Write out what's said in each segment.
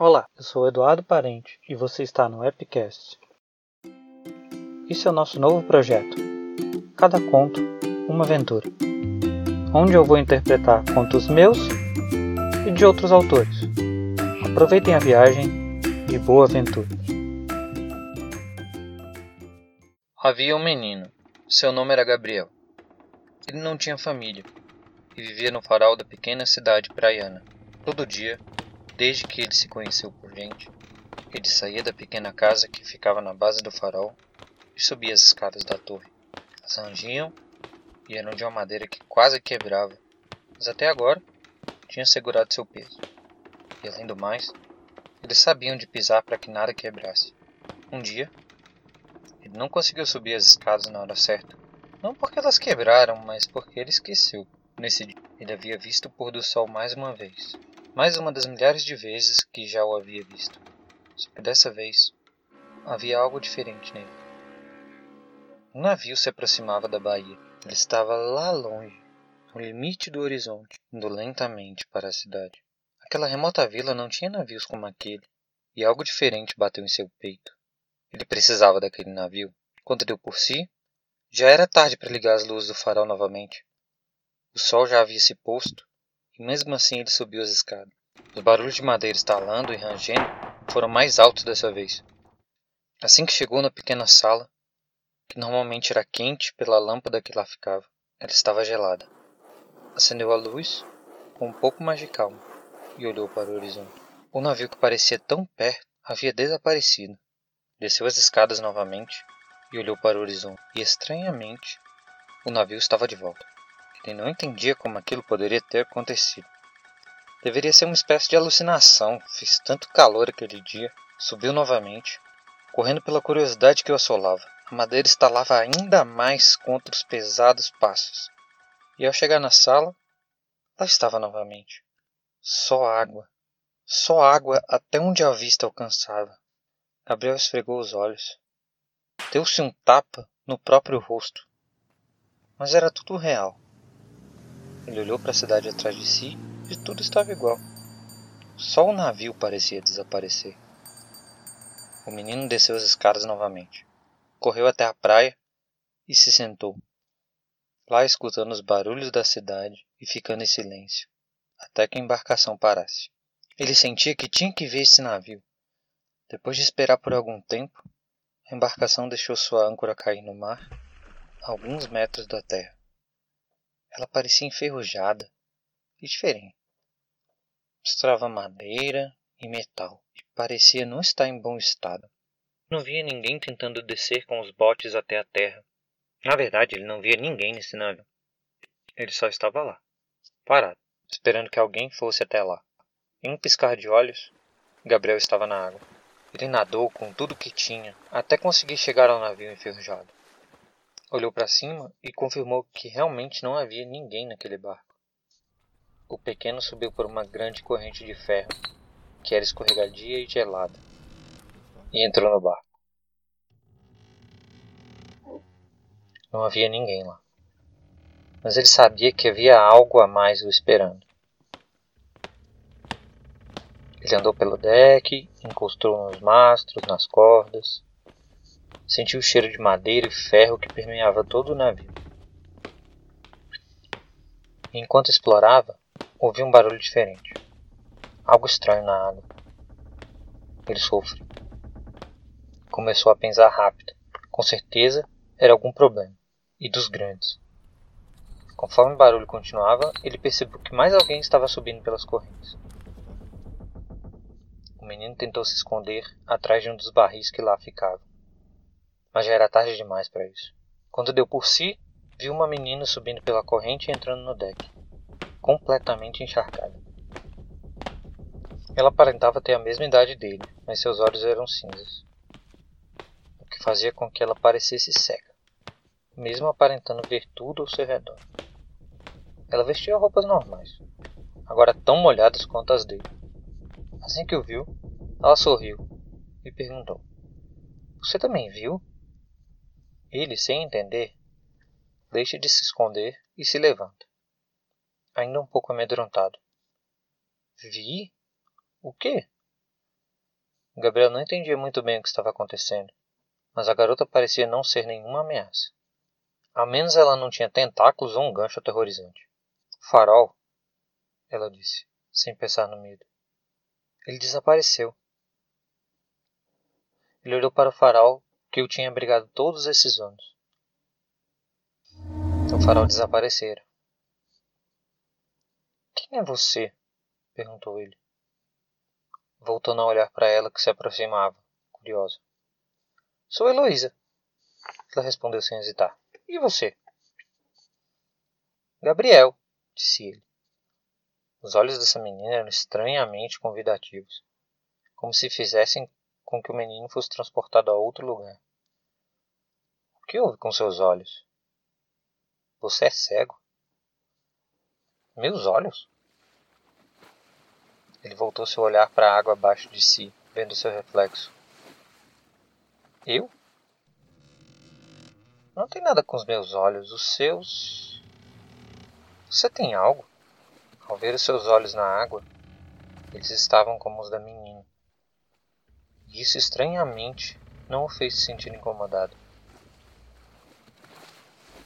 Olá, eu sou Eduardo Parente e você está no Epicast. Esse é o nosso novo projeto. Cada conto, uma aventura. Onde eu vou interpretar contos meus e de outros autores. Aproveitem a viagem e boa aventura. Havia um menino. Seu nome era Gabriel. Ele não tinha família e vivia no farol da pequena cidade praiana. Todo dia, desde que ele se conheceu por gente, ele saía da pequena casa que ficava na base do farol e subia as escadas da torre. As rangiam e eram de uma madeira que quase quebrava, mas até agora tinha segurado seu peso. E além do mais, eles sabiam de pisar para que nada quebrasse. Um dia, ele não conseguiu subir as escadas na hora certa. Não porque elas quebraram, mas porque ele esqueceu. Nesse dia, ele havia visto o pôr do sol mais uma vez. Mais uma das milhares de vezes que já o havia visto. Só que dessa vez, havia algo diferente nele. Um navio se aproximava da baía. Ele estava lá longe, no limite do horizonte, indo lentamente para a cidade. Aquela remota vila não tinha navios como aquele, e algo diferente bateu em seu peito. Ele precisava daquele navio. Quando deu por si, já era tarde para ligar as luzes do farol novamente. O sol já havia se posto, e mesmo assim ele subiu as escadas. Os barulhos de madeira estalando e rangendo foram mais altos dessa vez. Assim que chegou na pequena sala, que normalmente era quente pela lâmpada que lá ficava, ela estava gelada. Acendeu a luz com um pouco mais de calma e olhou para o horizonte. O navio que parecia tão perto havia desaparecido. Desceu as escadas novamente e olhou para o horizonte. E estranhamente, o navio estava de volta. Ele não entendia como aquilo poderia ter acontecido. Deveria ser uma espécie de alucinação. Fez tanto calor aquele dia. Subiu novamente, correndo pela curiosidade que o assolava. A madeira estalava ainda mais contra os pesados passos. E ao chegar na sala, lá estava novamente. Só água. Só água até onde a vista alcançava. Gabriel esfregou os olhos. Deu-se um tapa no próprio rosto. Mas era tudo real. Ele olhou para a cidade atrás de si e tudo estava igual. Só o navio parecia desaparecer. O menino desceu as escadas novamente. Correu até a praia e se sentou. Lá escutando os barulhos da cidade e ficando em silêncio, até que a embarcação parasse. Ele sentia que tinha que ver esse navio. Depois de esperar por algum tempo, a embarcação deixou sua âncora cair no mar, a alguns metros da terra. Ela parecia enferrujada e diferente. Mostrava madeira e metal e parecia não estar em bom estado. Não via ninguém tentando descer com os botes até a terra. Na verdade, ele não via ninguém nesse navio. Ele só estava lá, parado, esperando que alguém fosse até lá. Em um piscar de olhos, Gabriel estava na água. Ele nadou com tudo que tinha até conseguir chegar ao navio enferrujado. Olhou para cima e confirmou que realmente não havia ninguém naquele barco. O pequeno subiu por uma grande corrente de ferro, que era escorregadia e gelada, e entrou no barco. Não havia ninguém lá. Mas ele sabia que havia algo a mais o esperando. Ele andou pelo deck, encostou nos mastros, nas cordas, Sentiu o cheiro de madeira e ferro que permeava todo o navio. Enquanto explorava, ouviu um barulho diferente. Algo estranho na água. Ele sofreu. Começou a pensar rápido. Com certeza era algum problema. E dos grandes. Conforme o barulho continuava, ele percebeu que mais alguém estava subindo pelas correntes. O menino tentou se esconder atrás de um dos barris que lá ficavam mas já era tarde demais para isso. Quando deu por si, viu uma menina subindo pela corrente e entrando no deck, completamente encharcada. Ela aparentava ter a mesma idade dele, mas seus olhos eram cinzas, o que fazia com que ela parecesse cega, mesmo aparentando ver tudo ao seu redor. Ela vestia roupas normais, agora tão molhadas quanto as dele. Assim que o viu, ela sorriu e perguntou: Você também viu? Ele, sem entender, deixa de se esconder e se levanta, ainda um pouco amedrontado. Vi? O quê? Gabriel não entendia muito bem o que estava acontecendo, mas a garota parecia não ser nenhuma ameaça. Ao menos ela não tinha tentáculos ou um gancho aterrorizante. Farol, ela disse, sem pensar no medo. Ele desapareceu. Ele olhou para o farol que o tinha abrigado todos esses anos. O farol desaparecera. Quem é você? perguntou ele. Voltando a olhar para ela que se aproximava, curiosa. Sou Heloísa. Ela respondeu sem hesitar. E você? Gabriel, disse ele. Os olhos dessa menina eram estranhamente convidativos, como se fizessem com que o menino fosse transportado a outro lugar. O que houve com seus olhos? Você é cego? Meus olhos? Ele voltou seu olhar para a água abaixo de si, vendo seu reflexo. Eu? Não tem nada com os meus olhos. Os seus. Você tem algo? Ao ver os seus olhos na água, eles estavam como os da menina. Isso estranhamente não o fez se sentir incomodado.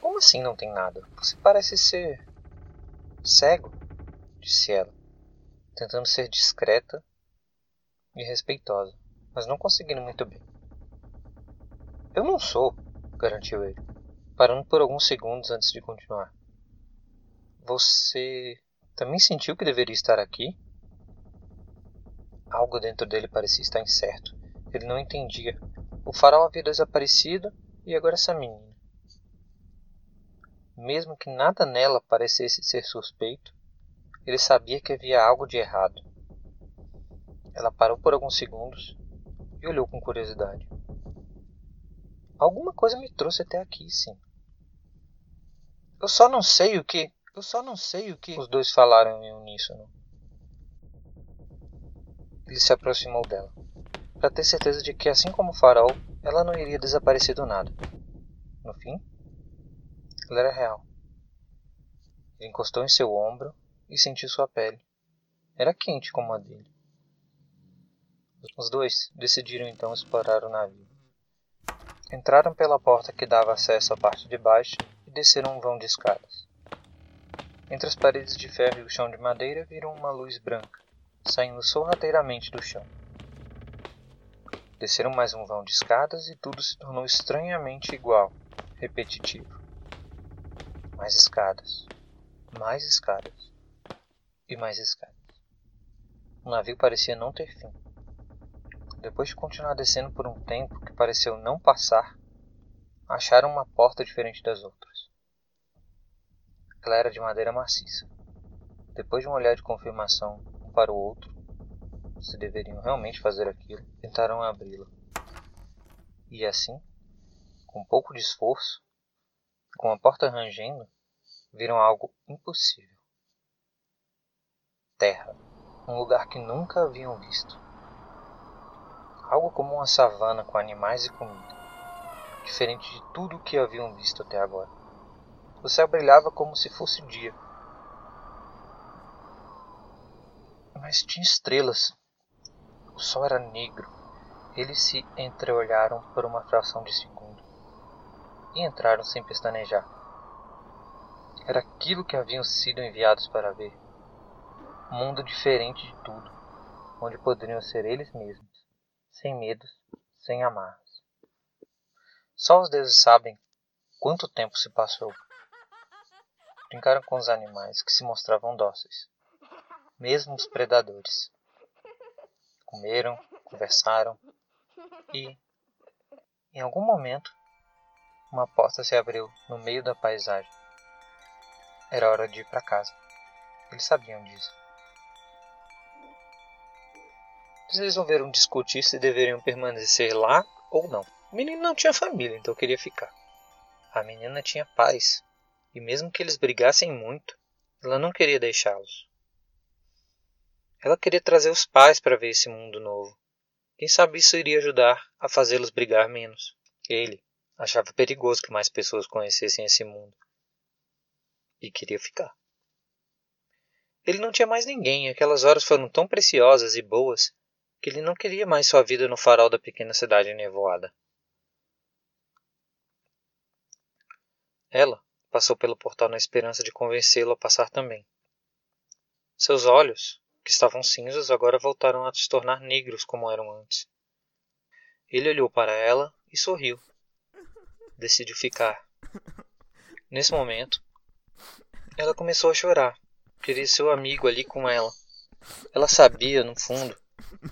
Como assim não tem nada? Você parece ser. cego, disse ela, tentando ser discreta e respeitosa, mas não conseguindo muito bem. Eu não sou, garantiu ele, parando por alguns segundos antes de continuar. Você também sentiu que deveria estar aqui? Algo dentro dele parecia estar incerto. Ele não entendia. O farol havia desaparecido e agora essa menina mesmo que nada nela parecesse ser suspeito, ele sabia que havia algo de errado. Ela parou por alguns segundos e olhou com curiosidade. Alguma coisa me trouxe até aqui, sim. Eu só não sei o que. Eu só não sei o que. Os dois falaram em uníssono. Ele se aproximou dela, para ter certeza de que, assim como o farol, ela não iria desaparecer do nada. No fim, ela era real. Ele encostou em seu ombro e sentiu sua pele. Era quente como a dele. Os dois decidiram então explorar o navio. Entraram pela porta que dava acesso à parte de baixo e desceram um vão de escadas. Entre as paredes de ferro e o chão de madeira viram uma luz branca, saindo sorrateiramente do chão. Desceram mais um vão de escadas e tudo se tornou estranhamente igual, repetitivo mais escadas, mais escadas e mais escadas. O navio parecia não ter fim. Depois de continuar descendo por um tempo que pareceu não passar, acharam uma porta diferente das outras. Ela era de madeira maciça. Depois de um olhar de confirmação para o outro, se deveriam realmente fazer aquilo, tentaram abri-la. E assim, com um pouco de esforço, com a porta rangendo, viram algo impossível. Terra, um lugar que nunca haviam visto. Algo como uma savana com animais e comida, diferente de tudo o que haviam visto até agora. O céu brilhava como se fosse dia. Mas tinha estrelas. O sol era negro. Eles se entreolharam por uma fração de segundo e entraram sem pestanejar. Era aquilo que haviam sido enviados para ver. Um mundo diferente de tudo, onde poderiam ser eles mesmos, sem medos, sem amarras. Só os deuses sabem quanto tempo se passou. Brincaram com os animais que se mostravam dóceis, mesmo os predadores. Comeram, conversaram e, em algum momento, uma porta se abriu no meio da paisagem. Era hora de ir para casa. Eles sabiam disso. Eles resolveram discutir se deveriam permanecer lá ou não. O menino não tinha família, então queria ficar. A menina tinha pais, e mesmo que eles brigassem muito, ela não queria deixá-los. Ela queria trazer os pais para ver esse mundo novo. Quem sabe isso iria ajudar a fazê-los brigar menos. Ele, Achava perigoso que mais pessoas conhecessem esse mundo. E queria ficar. Ele não tinha mais ninguém, aquelas horas foram tão preciosas e boas que ele não queria mais sua vida no farol da pequena cidade nevoada. Ela passou pelo portal na esperança de convencê-lo a passar também. Seus olhos, que estavam cinzas, agora voltaram a se tornar negros como eram antes. Ele olhou para ela e sorriu. Decidiu ficar. Nesse momento, ela começou a chorar. Queria seu amigo ali com ela. Ela sabia, no fundo,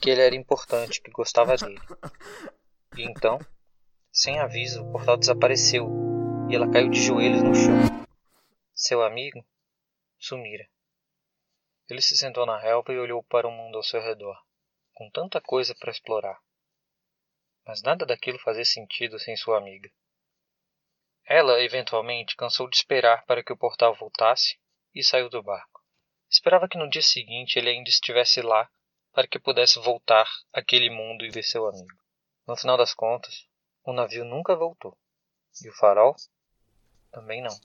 que ele era importante, que gostava dele. E então, sem aviso, o portal desapareceu e ela caiu de joelhos no chão. Seu amigo sumira. Ele se sentou na relva e olhou para o mundo ao seu redor, com tanta coisa para explorar. Mas nada daquilo fazia sentido sem sua amiga. Ela, eventualmente, cansou de esperar para que o portal voltasse e saiu do barco. Esperava que no dia seguinte ele ainda estivesse lá para que pudesse voltar àquele mundo e ver seu amigo. No final das contas, o navio nunca voltou. E o farol? Também não.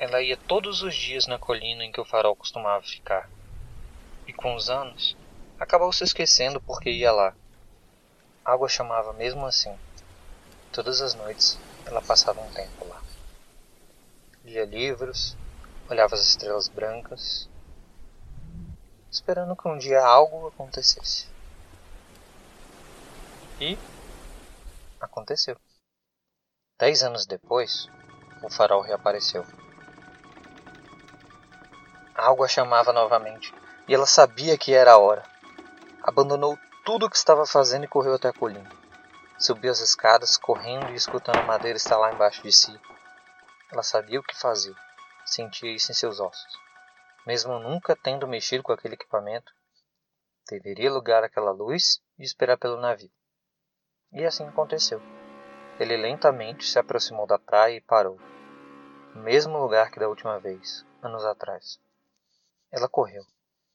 Ela ia todos os dias na colina em que o farol costumava ficar. E com os anos, acabou se esquecendo porque ia lá. A água chamava mesmo assim. Todas as noites ela passava um tempo lá. Lia livros, olhava as estrelas brancas, esperando que um dia algo acontecesse. E aconteceu. Dez anos depois, o farol reapareceu. Algo a chamava novamente, e ela sabia que era a hora. Abandonou tudo o que estava fazendo e correu até a colina. Subiu as escadas, correndo e escutando a madeira estar lá embaixo de si. Ela sabia o que fazer, sentia isso em seus ossos. Mesmo nunca tendo mexido com aquele equipamento, deveria lugar aquela luz e esperar pelo navio. E assim aconteceu. Ele lentamente se aproximou da praia e parou. No mesmo lugar que da última vez, anos atrás. Ela correu.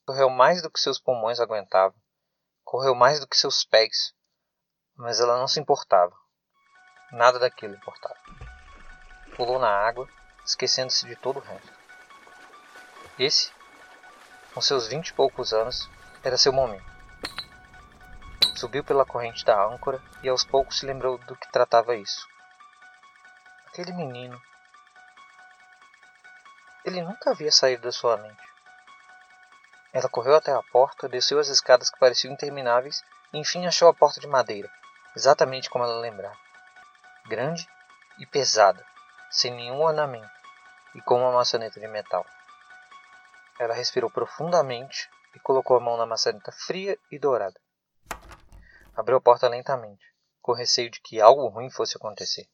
Correu mais do que seus pulmões aguentavam. Correu mais do que seus pés. Mas ela não se importava. Nada daquilo importava. Pulou na água, esquecendo-se de todo o resto. Esse, com seus vinte e poucos anos, era seu momento. Subiu pela corrente da âncora e aos poucos se lembrou do que tratava isso. Aquele menino. Ele nunca havia saído da sua mente. Ela correu até a porta, desceu as escadas que pareciam intermináveis e enfim achou a porta de madeira, exatamente como ela lembrava. Grande e pesada, sem nenhum ornamento e com uma maçaneta de metal. Ela respirou profundamente e colocou a mão na maçaneta fria e dourada. Abriu a porta lentamente, com receio de que algo ruim fosse acontecer.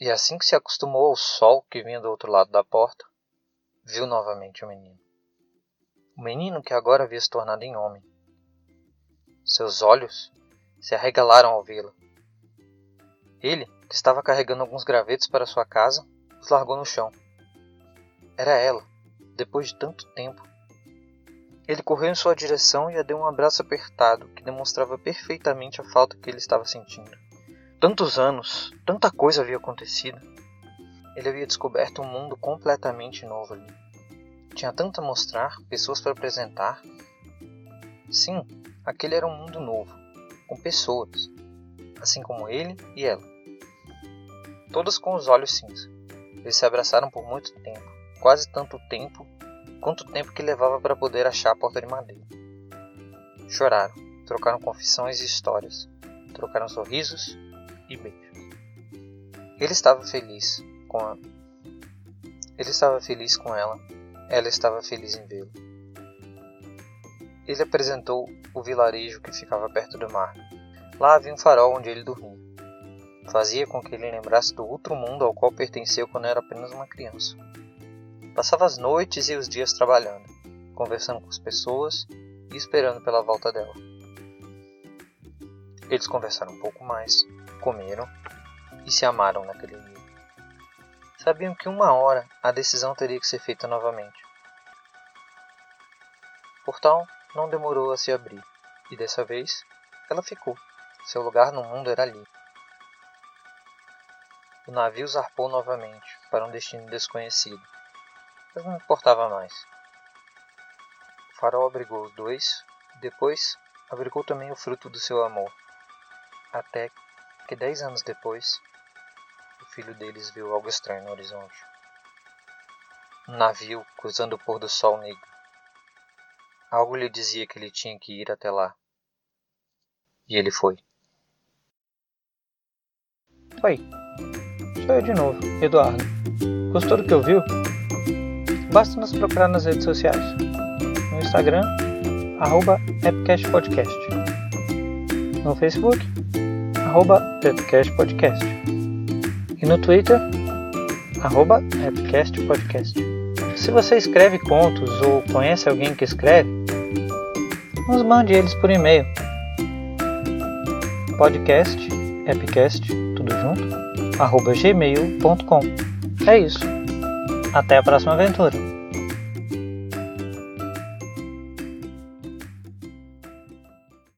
E assim que se acostumou ao sol que vinha do outro lado da porta, viu novamente o menino o menino que agora havia se tornado em homem. Seus olhos se arregalaram ao vê-la. Ele, que estava carregando alguns gravetos para sua casa, os largou no chão. Era ela, depois de tanto tempo. Ele correu em sua direção e a deu um abraço apertado que demonstrava perfeitamente a falta que ele estava sentindo. Tantos anos, tanta coisa havia acontecido. Ele havia descoberto um mundo completamente novo ali. Tinha tanto a mostrar, pessoas para apresentar. Sim, aquele era um mundo novo, com pessoas, assim como ele e ela. Todas com os olhos cinza. Eles se abraçaram por muito tempo, quase tanto tempo quanto tempo que levava para poder achar a porta de madeira. Choraram, trocaram confissões e histórias, trocaram sorrisos e beijos. Ele estava feliz com a... Ele estava feliz com ela ela estava feliz em vê-lo. Ele apresentou o vilarejo que ficava perto do mar. Lá havia um farol onde ele dormia. Fazia com que ele lembrasse do outro mundo ao qual pertenceu quando era apenas uma criança. Passava as noites e os dias trabalhando, conversando com as pessoas e esperando pela volta dela. Eles conversaram um pouco mais, comeram e se amaram naquele dia. Sabiam que uma hora a decisão teria que ser feita novamente. O portal não demorou a se abrir, e dessa vez ela ficou. Seu lugar no mundo era ali. O navio zarpou novamente para um destino desconhecido, mas não importava mais. farol abrigou os dois e depois abrigou também o fruto do seu amor. Até que dez anos depois, o filho deles viu algo estranho no horizonte. Um navio cruzando o pôr do sol negro. Algo lhe dizia que ele tinha que ir até lá. E ele foi. Oi, sou eu de novo, Eduardo. Gostou do que ouviu? Basta nos procurar nas redes sociais. No Instagram, arroba Podcast. No Facebook, arroba Podcast. E no Twitter, arroba Podcast. Se você escreve contos ou conhece alguém que escreve, nos mande eles por e-mail. Podcast, epicast, tudo junto, arroba gmail.com. É isso. Até a próxima aventura.